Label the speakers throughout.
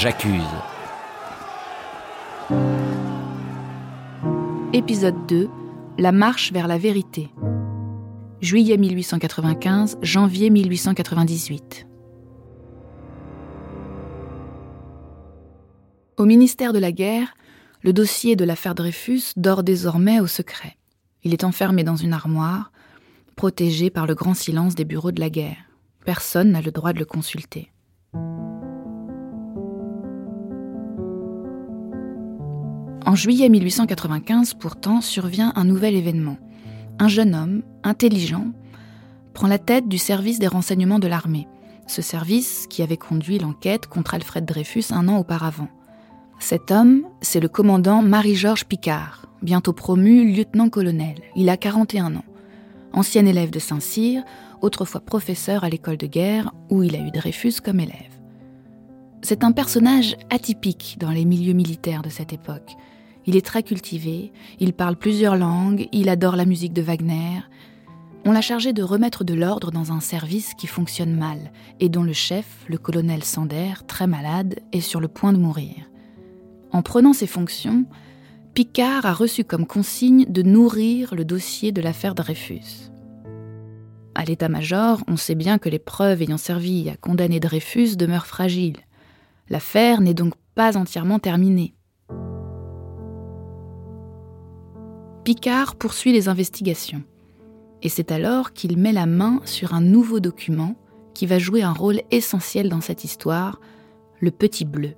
Speaker 1: J'accuse.
Speaker 2: Épisode 2 La marche vers la vérité. Juillet 1895, janvier 1898. Au ministère de la Guerre, le dossier de l'affaire Dreyfus dort désormais au secret. Il est enfermé dans une armoire, protégé par le grand silence des bureaux de la guerre. Personne n'a le droit de le consulter. En juillet 1895, pourtant, survient un nouvel événement. Un jeune homme, intelligent, prend la tête du service des renseignements de l'armée, ce service qui avait conduit l'enquête contre Alfred Dreyfus un an auparavant. Cet homme, c'est le commandant Marie-Georges Picard, bientôt promu lieutenant-colonel. Il a 41 ans. Ancien élève de Saint-Cyr, autrefois professeur à l'école de guerre où il a eu Dreyfus comme élève. C'est un personnage atypique dans les milieux militaires de cette époque. Il est très cultivé, il parle plusieurs langues, il adore la musique de Wagner. On l'a chargé de remettre de l'ordre dans un service qui fonctionne mal et dont le chef, le colonel Sander, très malade, est sur le point de mourir. En prenant ses fonctions, Picard a reçu comme consigne de nourrir le dossier de l'affaire Dreyfus. À l'état-major, on sait bien que les preuves ayant servi à condamner Dreyfus demeurent fragiles. L'affaire n'est donc pas entièrement terminée. Picard poursuit les investigations. Et c'est alors qu'il met la main sur un nouveau document qui va jouer un rôle essentiel dans cette histoire, le Petit Bleu.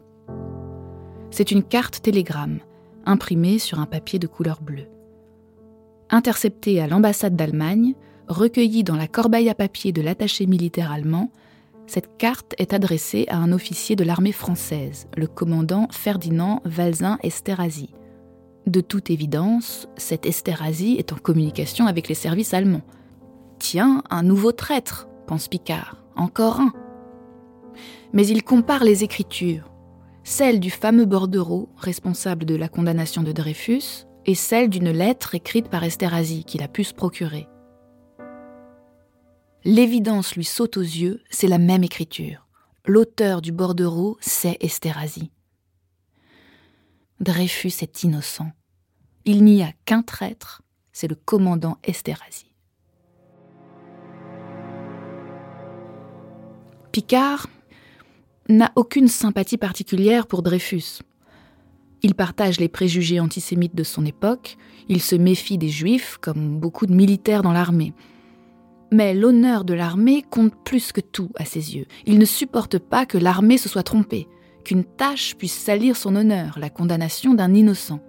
Speaker 2: C'est une carte télégramme, imprimée sur un papier de couleur bleue. Interceptée à l'ambassade d'Allemagne, recueillie dans la corbeille à papier de l'attaché militaire allemand, cette carte est adressée à un officier de l'armée française, le commandant Ferdinand Valzin Esterhazy. De toute évidence, cet Esterhazy est en communication avec les services allemands. Tiens, un nouveau traître, pense Picard, encore un. Mais il compare les écritures, celle du fameux bordereau, responsable de la condamnation de Dreyfus, et celle d'une lettre écrite par Esterhazy qu'il a pu se procurer. L'évidence lui saute aux yeux, c'est la même écriture. L'auteur du bordereau, c'est Esterhazy. Dreyfus est innocent. Il n'y a qu'un traître, c'est le commandant Esterhazy. Picard n'a aucune sympathie particulière pour Dreyfus. Il partage les préjugés antisémites de son époque, il se méfie des juifs, comme beaucoup de militaires dans l'armée. Mais l'honneur de l'armée compte plus que tout à ses yeux. Il ne supporte pas que l'armée se soit trompée, qu'une tâche puisse salir son honneur, la condamnation d'un innocent.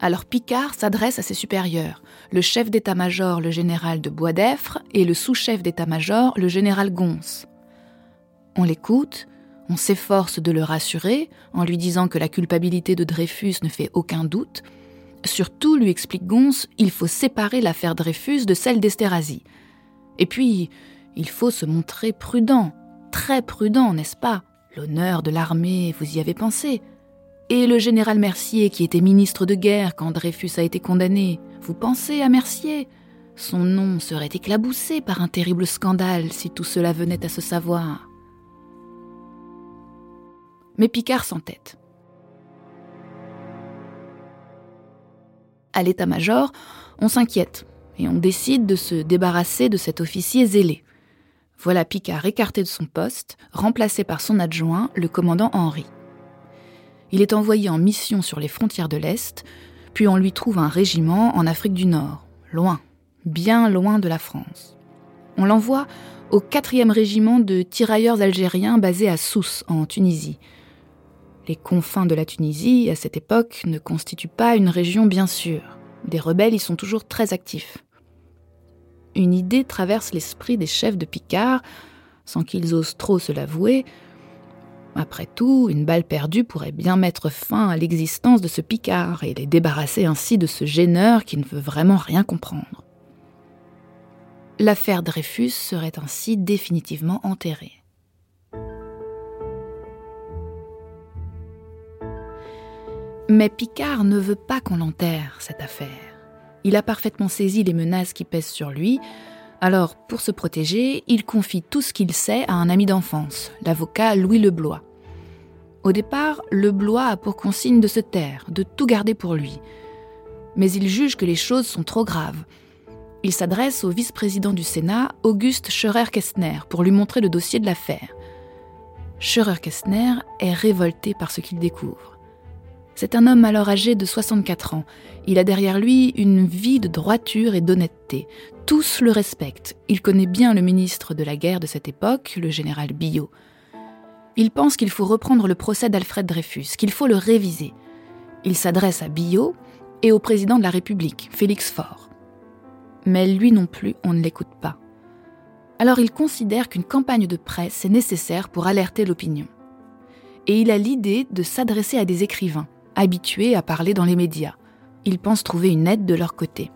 Speaker 2: Alors Picard s'adresse à ses supérieurs, le chef d'état-major, le général de Boisdeffre, et le sous-chef d'état-major, le général Gons. On l'écoute, on s'efforce de le rassurer en lui disant que la culpabilité de Dreyfus ne fait aucun doute. Surtout, lui explique Gons, il faut séparer l'affaire Dreyfus de celle d'Esterhazy. Et puis, il faut se montrer prudent, très prudent, n'est-ce pas? L'honneur de l'armée, vous y avez pensé. Et le général Mercier, qui était ministre de guerre quand Dreyfus a été condamné, vous pensez à Mercier? Son nom serait éclaboussé par un terrible scandale si tout cela venait à se savoir mais Picard s'entête. À l'état-major, on s'inquiète et on décide de se débarrasser de cet officier zélé. Voilà Picard écarté de son poste, remplacé par son adjoint, le commandant Henri. Il est envoyé en mission sur les frontières de l'Est, puis on lui trouve un régiment en Afrique du Nord, loin, bien loin de la France. On l'envoie au 4e régiment de tirailleurs algériens basé à Sousse, en Tunisie, les confins de la Tunisie, à cette époque, ne constituent pas une région bien sûre. Des rebelles y sont toujours très actifs. Une idée traverse l'esprit des chefs de Picard, sans qu'ils osent trop se l'avouer. Après tout, une balle perdue pourrait bien mettre fin à l'existence de ce Picard et les débarrasser ainsi de ce gêneur qui ne veut vraiment rien comprendre. L'affaire Dreyfus serait ainsi définitivement enterrée. Mais Picard ne veut pas qu'on l'enterre, cette affaire. Il a parfaitement saisi les menaces qui pèsent sur lui, alors pour se protéger, il confie tout ce qu'il sait à un ami d'enfance, l'avocat Louis Leblois. Au départ, le Blois a pour consigne de se taire, de tout garder pour lui. Mais il juge que les choses sont trop graves. Il s'adresse au vice-président du Sénat, Auguste Scherer-Kestner, pour lui montrer le dossier de l'affaire. Scherer-Kestner est révolté par ce qu'il découvre. C'est un homme alors âgé de 64 ans. Il a derrière lui une vie de droiture et d'honnêteté. Tous le respectent. Il connaît bien le ministre de la guerre de cette époque, le général Billot. Il pense qu'il faut reprendre le procès d'Alfred Dreyfus, qu'il faut le réviser. Il s'adresse à Billot et au président de la République, Félix Faure. Mais lui non plus, on ne l'écoute pas. Alors il considère qu'une campagne de presse est nécessaire pour alerter l'opinion. Et il a l'idée de s'adresser à des écrivains, habitués à parler dans les médias. Ils pensent trouver une aide de leur côté.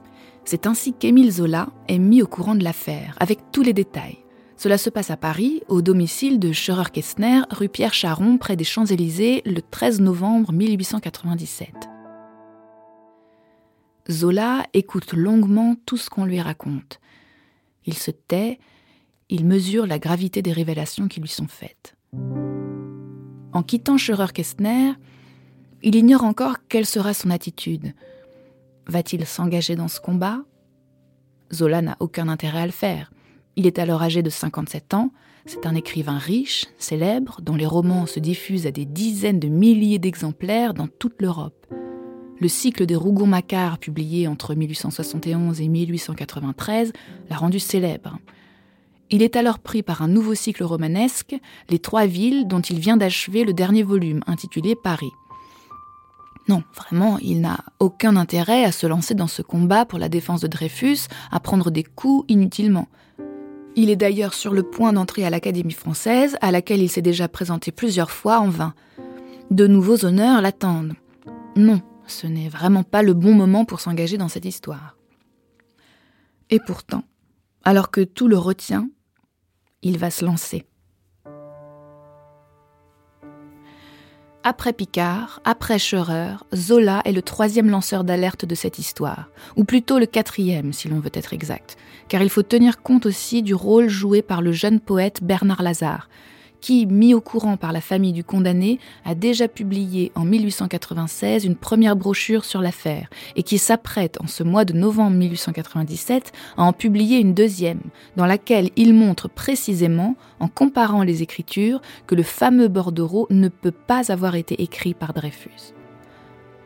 Speaker 2: C'est ainsi qu'Émile Zola est mis au courant de l'affaire, avec tous les détails. Cela se passe à Paris, au domicile de Scherer-Kestner, rue Pierre Charon, près des Champs-Élysées, le 13 novembre 1897. Zola écoute longuement tout ce qu'on lui raconte. Il se tait, il mesure la gravité des révélations qui lui sont faites. En quittant Scherer-Kestner, il ignore encore quelle sera son attitude. Va-t-il s'engager dans ce combat? Zola n'a aucun intérêt à le faire. Il est alors âgé de 57 ans, c'est un écrivain riche, célèbre, dont les romans se diffusent à des dizaines de milliers d'exemplaires dans toute l'Europe. Le cycle des Rougon-Macquart, publié entre 1871 et 1893, l'a rendu célèbre. Il est alors pris par un nouveau cycle romanesque, Les Trois Villes, dont il vient d'achever le dernier volume, intitulé Paris. Non, vraiment, il n'a aucun intérêt à se lancer dans ce combat pour la défense de Dreyfus, à prendre des coups inutilement. Il est d'ailleurs sur le point d'entrer à l'Académie française, à laquelle il s'est déjà présenté plusieurs fois en vain. De nouveaux honneurs l'attendent. Non, ce n'est vraiment pas le bon moment pour s'engager dans cette histoire. Et pourtant, alors que tout le retient, il va se lancer. Après Picard, après Scheurer, Zola est le troisième lanceur d'alerte de cette histoire, ou plutôt le quatrième si l'on veut être exact, car il faut tenir compte aussi du rôle joué par le jeune poète Bernard Lazare, qui, mis au courant par la famille du condamné, a déjà publié en 1896 une première brochure sur l'affaire et qui s'apprête en ce mois de novembre 1897 à en publier une deuxième, dans laquelle il montre précisément, en comparant les écritures, que le fameux bordereau ne peut pas avoir été écrit par Dreyfus.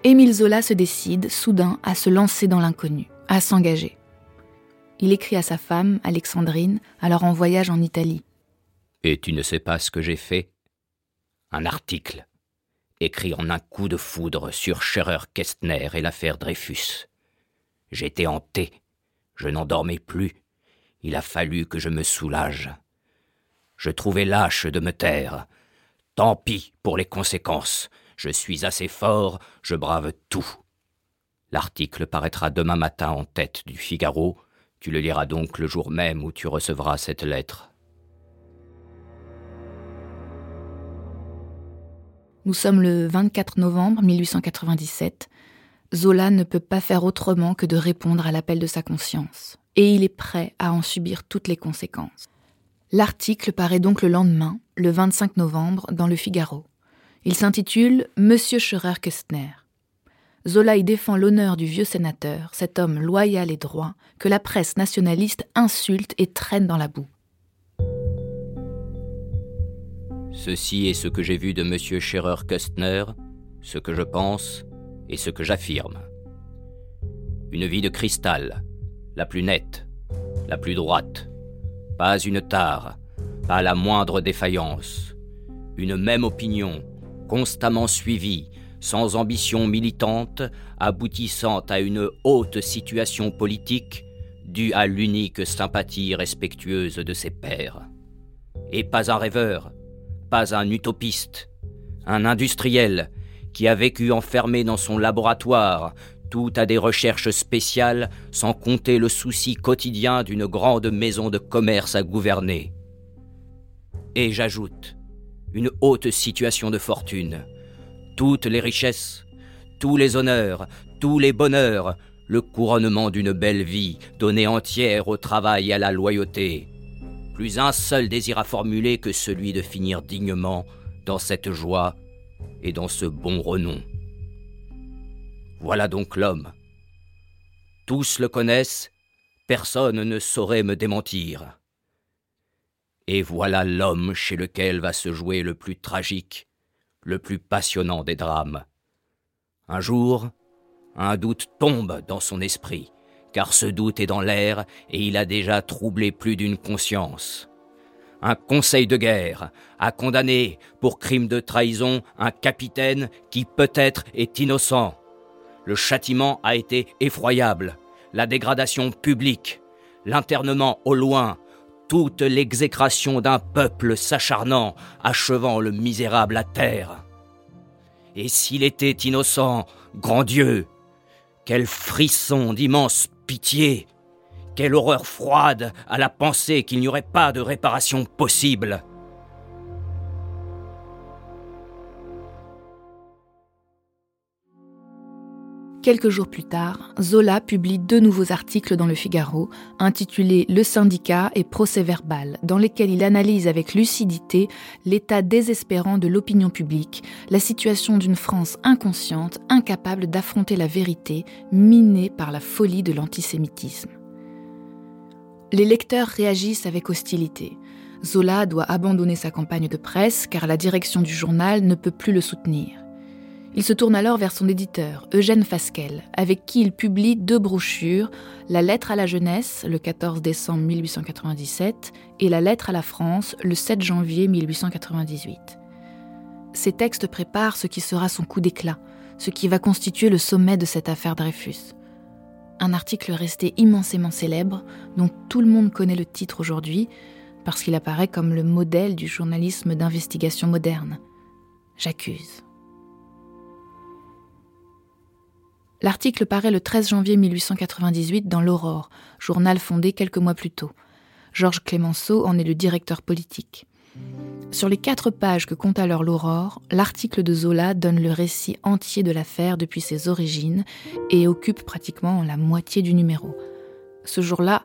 Speaker 2: Émile Zola se décide soudain à se lancer dans l'inconnu, à s'engager. Il écrit à sa femme, Alexandrine, alors en voyage en Italie.
Speaker 1: Et tu ne sais pas ce que j'ai fait? Un article, écrit en un coup de foudre sur Scherer-Kestner et l'affaire Dreyfus. J'étais hanté, je n'en dormais plus, il a fallu que je me soulage. Je trouvais lâche de me taire. Tant pis pour les conséquences, je suis assez fort, je brave tout. L'article paraîtra demain matin en tête du Figaro, tu le liras donc le jour même où tu recevras cette lettre.
Speaker 2: Nous sommes le 24 novembre 1897. Zola ne peut pas faire autrement que de répondre à l'appel de sa conscience, et il est prêt à en subir toutes les conséquences. L'article paraît donc le lendemain, le 25 novembre, dans le Figaro. Il s'intitule Monsieur Scherer-Kestner. Zola y défend l'honneur du vieux sénateur, cet homme loyal et droit, que la presse nationaliste insulte et traîne dans la boue.
Speaker 1: Ceci est ce que j'ai vu de M. Scherer-Köstner, ce que je pense et ce que j'affirme. Une vie de cristal, la plus nette, la plus droite. Pas une tare, pas la moindre défaillance. Une même opinion, constamment suivie, sans ambition militante, aboutissant à une haute situation politique, due à l'unique sympathie respectueuse de ses pairs. Et pas un rêveur, pas un utopiste, un industriel qui a vécu enfermé dans son laboratoire, tout à des recherches spéciales, sans compter le souci quotidien d'une grande maison de commerce à gouverner. Et j'ajoute, une haute situation de fortune, toutes les richesses, tous les honneurs, tous les bonheurs, le couronnement d'une belle vie donnée entière au travail et à la loyauté, plus un seul désir à formuler que celui de finir dignement dans cette joie et dans ce bon renom. Voilà donc l'homme. Tous le connaissent, personne ne saurait me démentir. Et voilà l'homme chez lequel va se jouer le plus tragique, le plus passionnant des drames. Un jour, un doute tombe dans son esprit, car ce doute est dans l'air et il a déjà troublé plus d'une conscience. Un conseil de guerre a condamné pour crime de trahison un capitaine qui peut-être est innocent. Le châtiment a été effroyable, la dégradation publique, l'internement au loin, toute l'exécration d'un peuple s'acharnant, achevant le misérable à terre. Et s'il était innocent, grand Dieu, quel frisson d'immense pitié, quelle horreur froide à la pensée qu'il n'y aurait pas de réparation possible.
Speaker 2: Quelques jours plus tard, Zola publie deux nouveaux articles dans le Figaro, intitulés Le syndicat et procès-verbal, dans lesquels il analyse avec lucidité l'état désespérant de l'opinion publique, la situation d'une France inconsciente, incapable d'affronter la vérité, minée par la folie de l'antisémitisme. Les lecteurs réagissent avec hostilité. Zola doit abandonner sa campagne de presse car la direction du journal ne peut plus le soutenir. Il se tourne alors vers son éditeur, Eugène Fasquelle, avec qui il publie deux brochures, La lettre à la jeunesse, le 14 décembre 1897, et La lettre à la France, le 7 janvier 1898. Ces textes préparent ce qui sera son coup d'éclat, ce qui va constituer le sommet de cette affaire Dreyfus. Un article resté immensément célèbre, dont tout le monde connaît le titre aujourd'hui, parce qu'il apparaît comme le modèle du journalisme d'investigation moderne. J'accuse. L'article paraît le 13 janvier 1898 dans l'Aurore, journal fondé quelques mois plus tôt. Georges Clémenceau en est le directeur politique. Sur les quatre pages que compte alors l'Aurore, l'article de Zola donne le récit entier de l'affaire depuis ses origines et occupe pratiquement la moitié du numéro. Ce jour-là,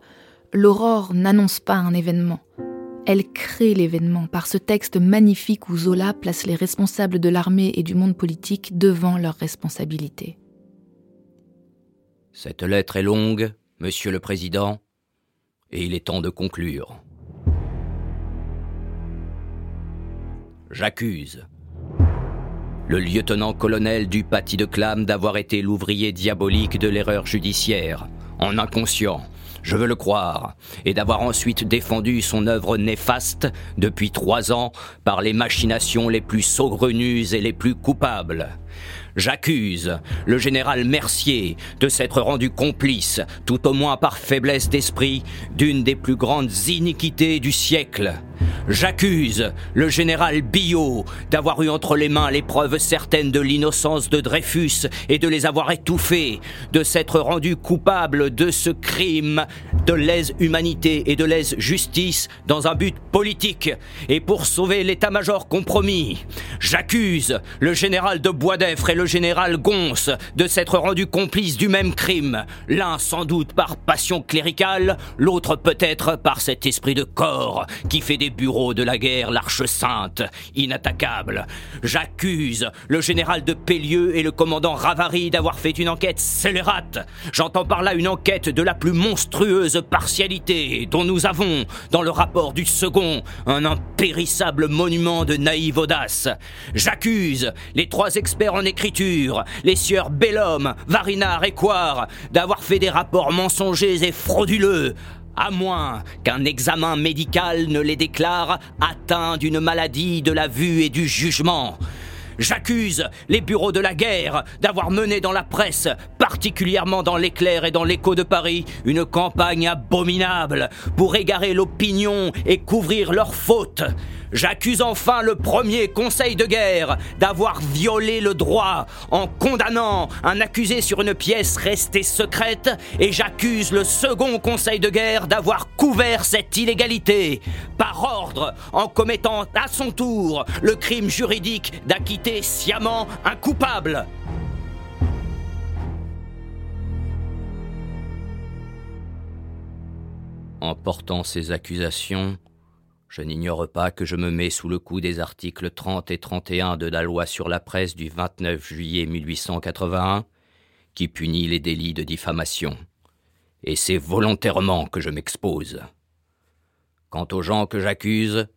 Speaker 2: l'Aurore n'annonce pas un événement. Elle crée l'événement par ce texte magnifique où Zola place les responsables de l'armée et du monde politique devant leurs responsabilités.
Speaker 1: Cette lettre est longue, Monsieur le Président, et il est temps de conclure. J'accuse le lieutenant-colonel du Paty de Clam d'avoir été l'ouvrier diabolique de l'erreur judiciaire, en inconscient, je veux le croire, et d'avoir ensuite défendu son œuvre néfaste depuis trois ans par les machinations les plus saugrenues et les plus coupables. J'accuse le général Mercier de s'être rendu complice, tout au moins par faiblesse d'esprit, d'une des plus grandes iniquités du siècle. J'accuse le général Billot d'avoir eu entre les mains les preuves certaines de l'innocence de Dreyfus et de les avoir étouffées, de s'être rendu coupable de ce crime de lèse-humanité et de lèse-justice dans un but politique et pour sauver l'état-major compromis. J'accuse le général de Boisdeffre et le général Gons de s'être rendu complices du même crime, l'un sans doute par passion cléricale, l'autre peut-être par cet esprit de corps qui fait des bureaux de la guerre l'arche sainte, inattaquable. J'accuse le général de Pellieu et le commandant Ravary d'avoir fait une enquête scélérate. J'entends par là une enquête de la plus monstrueuse partialité dont nous avons, dans le rapport du second, un impérissable monument de naïve audace. J'accuse les trois experts en écriture, les sieurs Bellhomme, Varinard et Coire, d'avoir fait des rapports mensongers et frauduleux à moins qu'un examen médical ne les déclare atteints d'une maladie de la vue et du jugement. J'accuse les bureaux de la guerre d'avoir mené dans la presse, particulièrement dans l'éclair et dans l'écho de Paris, une campagne abominable pour égarer l'opinion et couvrir leurs fautes. J'accuse enfin le premier conseil de guerre d'avoir violé le droit en condamnant un accusé sur une pièce restée secrète et j'accuse le second conseil de guerre d'avoir couvert cette illégalité par ordre en commettant à son tour le crime juridique d'acquitter sciemment un coupable. En portant ces accusations, Je n'ignore pas que je me mets sous le coup des articles 30 et 31 de la loi sur la presse du 29 juillet 1881, qui punit les délits de diffamation. Et c'est volontairement que je m'expose. Quant aux gens que j'accuse,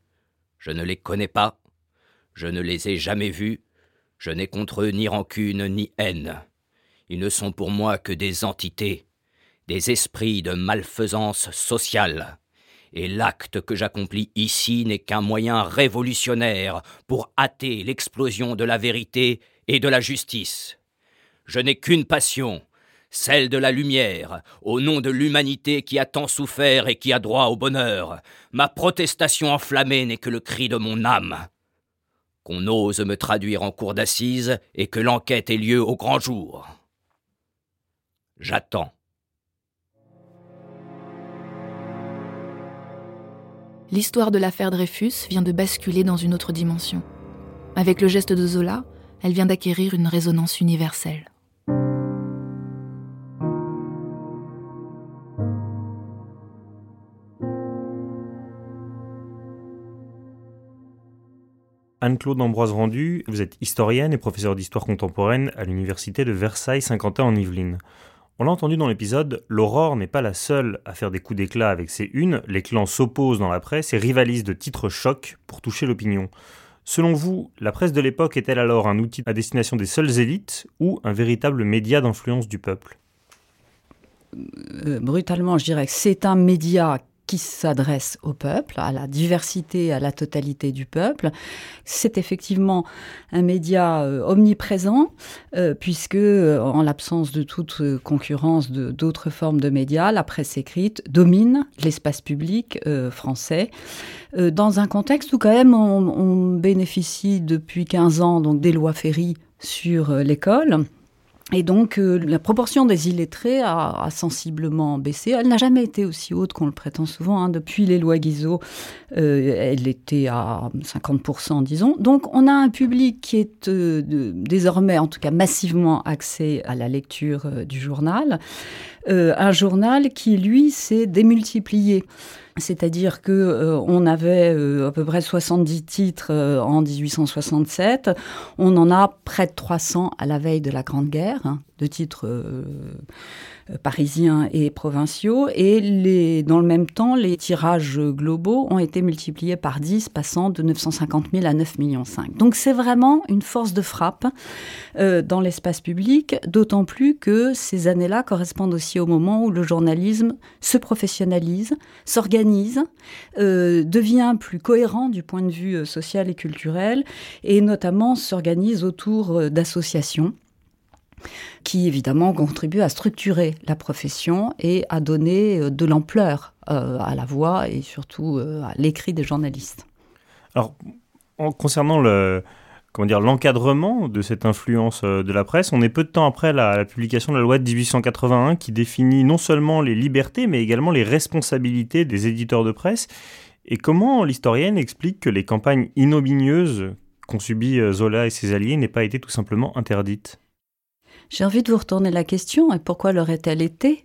Speaker 1: je ne les connais pas, je ne les ai jamais vus, je n'ai contre eux ni rancune ni haine. Ils ne sont pour moi que des entités, des esprits de malfaisance sociale et l'acte que j'accomplis ici n'est qu'un moyen révolutionnaire pour hâter l'explosion de la vérité et de la justice. Je n'ai qu'une passion, celle de la lumière, au nom de l'humanité qui a tant souffert et qui a droit au bonheur. Ma protestation enflammée n'est que le cri de mon âme. Qu'on ose me traduire en cour d'assises et que l'enquête ait lieu au grand jour. J'attends.
Speaker 2: L'histoire de l'affaire Dreyfus vient de basculer dans une autre dimension. Avec le geste de Zola, elle vient d'acquérir une résonance universelle.
Speaker 3: Anne-Claude Ambroise Rendu, vous êtes historienne et professeure d'histoire contemporaine à l'université de Versailles-Saint-Quentin en Yvelines. On l'a entendu dans l'épisode, l'Aurore n'est pas la seule à faire des coups d'éclat avec ses unes, les clans s'opposent dans la presse et rivalisent de titres chocs pour toucher l'opinion. Selon vous, la presse de l'époque est-elle alors un outil à destination des seules élites ou un véritable média d'influence du peuple?
Speaker 4: Euh, Brutalement, je dirais que c'est un média qui s'adresse au peuple, à la diversité, à la totalité du peuple. C'est effectivement un média euh, omniprésent, euh, puisque, euh, en l'absence de toute concurrence d'autres formes de médias, la presse écrite domine l'espace public français, dans un contexte où quand même on, on, bénéficie depuis 15 ans donc, des lois Ferry sur l'école. Et donc, euh, la proportion des illettrés a, sensiblement baissé. Elle n'a jamais été aussi haute qu'on le prétend souvent. Hein. Depuis les lois Guizot, euh, elle était à 50%, disons. Donc, on a un public qui est euh, désormais, en tout cas massivement, axé à la lecture du journal. un journal qui, lui, s'est démultiplié. C'est-à-dire que euh, on avait euh, à peu près 70 titres euh, en 1867, on en a près de 300 à la veille de la Grande Guerre, hein, de titres parisiens et provinciaux. Et dans le même temps, les tirages globaux ont été multipliés par 10, passant de 950 000 à 9 millions 5. Donc c'est vraiment une force de frappe dans l'espace public, d'autant plus que ces années-là correspondent aussi au moment où le journalisme se professionnalise, s'organise, euh, devient plus cohérent du point de vue social et culturel, et notamment s'organise autour d'associations qui évidemment contribue à structurer la profession et à donner euh, de l'ampleur euh, à la voix et surtout euh, à l'écrit des journalistes.
Speaker 3: Alors, concernant le, comment dire, l'encadrement de cette influence de la presse. On est peu de temps après la, publication de la loi de 1881 qui définit non seulement les libertés, mais également les responsabilités des éditeurs de presse. Et comment l'historienne explique que les campagnes ignominieuses qu'ont subies Zola et ses alliés n'aient pas été tout simplement interdites?
Speaker 4: J'ai envie de vous retourner la question, et pourquoi l'aurait-elle été?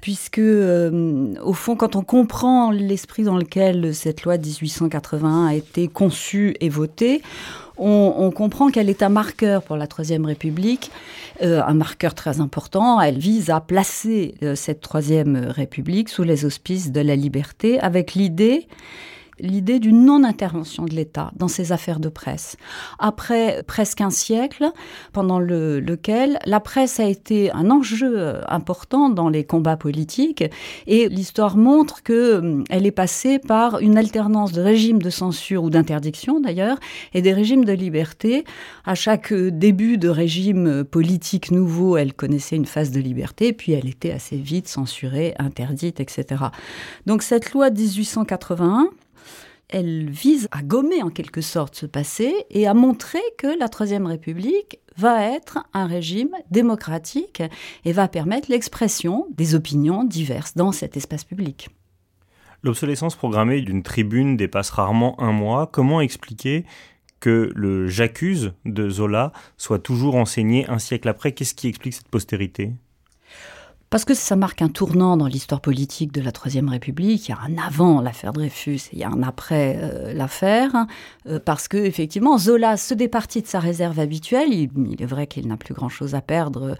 Speaker 4: Puisque, euh, au fond, quand on comprend l'esprit dans lequel cette loi de 1881 a été conçue et votée, on, comprend qu'elle est un marqueur pour la Troisième République, euh, un marqueur très important. Elle vise à placer euh, cette Troisième République sous les auspices de la liberté, avec l'idée l'idée d'une non-intervention de l'État dans ces affaires de presse. Après presque un siècle, pendant lequel la presse a été un enjeu important dans les combats politiques, et l'histoire montre que hum, est passée par une alternance de régimes de censure ou d'interdiction d'ailleurs, et des régimes de liberté. À chaque début de régime politique nouveau, elle connaissait une phase de liberté, puis elle était assez vite censurée, interdite, etc. Donc cette loi de 1881, elle vise à gommer en quelque sorte ce passé et à montrer que la Troisième République va être un régime démocratique et va permettre l'expression des opinions diverses dans cet espace public.
Speaker 3: L'obsolescence programmée d'une tribune dépasse rarement un mois. Comment expliquer que le J'accuse de Zola soit toujours enseigné un siècle après? Qu'est-ce qui explique cette postérité?
Speaker 4: Parce que ça marque un tournant dans l'histoire politique de la Troisième République. Il y a un avant l'affaire Dreyfus et il y a un après euh, l'affaire, euh, parce que effectivement Zola se départit de sa réserve habituelle. Il, est vrai qu'il n'a plus grand-chose à perdre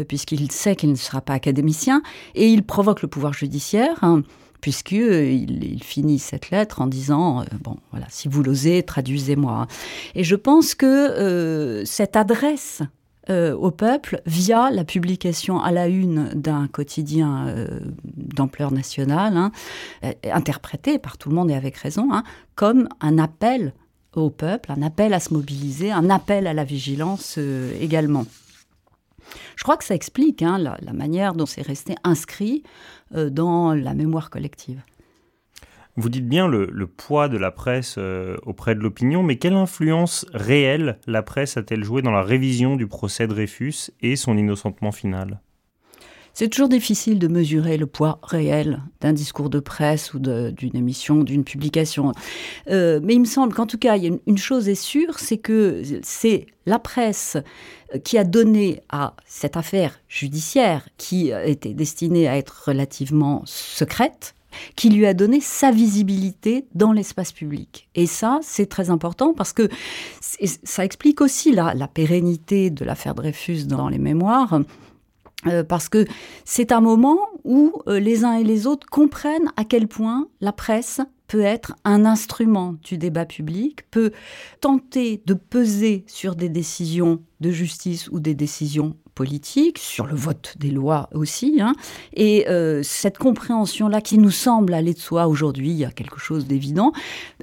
Speaker 4: euh, puisqu'il sait qu'il ne sera pas académicien et il provoque le pouvoir judiciaire. Hein, puisqu'il il finit cette lettre en disant bon voilà si vous l'osez traduisez-moi et je pense que cette adresse euh, au peuple via la publication à la une d'un quotidien euh, d'ampleur nationale, hein, euh, interprété par tout le monde et avec raison, hein, comme un appel au peuple, un appel à se mobiliser, un appel à la vigilance également. Je crois que ça explique hein, la, manière dont c'est resté inscrit dans la mémoire collective.
Speaker 3: Vous dites bien le, poids de la presse euh, auprès de l'opinion, mais quelle influence réelle la presse a-t-elle joué dans la révision du procès Dreyfus et son innocentement final?
Speaker 4: C'est toujours difficile de mesurer le poids réel d'un discours de presse ou d'une émission, d'une publication. Euh, mais il me semble qu'en tout cas, il y a une, chose est sûre, c'est que c'est la presse qui a donné à cette affaire judiciaire, qui était destinée à être relativement secrète, qui lui a donné sa visibilité dans l'espace public. Et ça, c'est très important parce que ça explique aussi la, pérennité de l'affaire Dreyfus dans les mémoires. Euh, parce que c'est un moment où euh, les uns et les autres comprennent à quel point la presse peut être un instrument du débat public, peut tenter de peser sur des décisions de justice ou des décisions politique, sur le vote des lois aussi. Hein. Et euh, cette compréhension-là, qui nous semble aller de soi aujourd'hui, il y a quelque chose d'évident,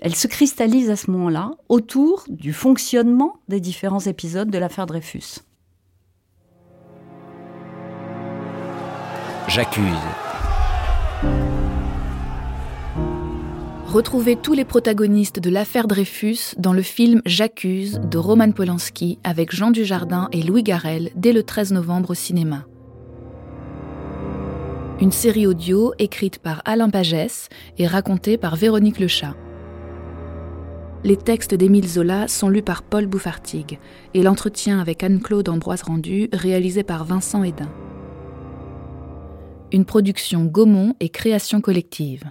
Speaker 4: elle se cristallise à ce moment-là autour du fonctionnement des différents épisodes de l'affaire Dreyfus.
Speaker 1: J'accuse
Speaker 2: Retrouvez tous les protagonistes de l'affaire Dreyfus dans le film J'accuse de Roman Polanski avec Jean Dujardin et Louis Garrel dès le 13 novembre au cinéma. Une série audio écrite par Alain Pagès et racontée par Véronique Lechat. Les textes d'Émile Zola sont lus par Paul Bouffartigue et l'entretien avec Anne-Claude Ambroise Rendu réalisé par Vincent Hédin. Une production Gaumont et création collective.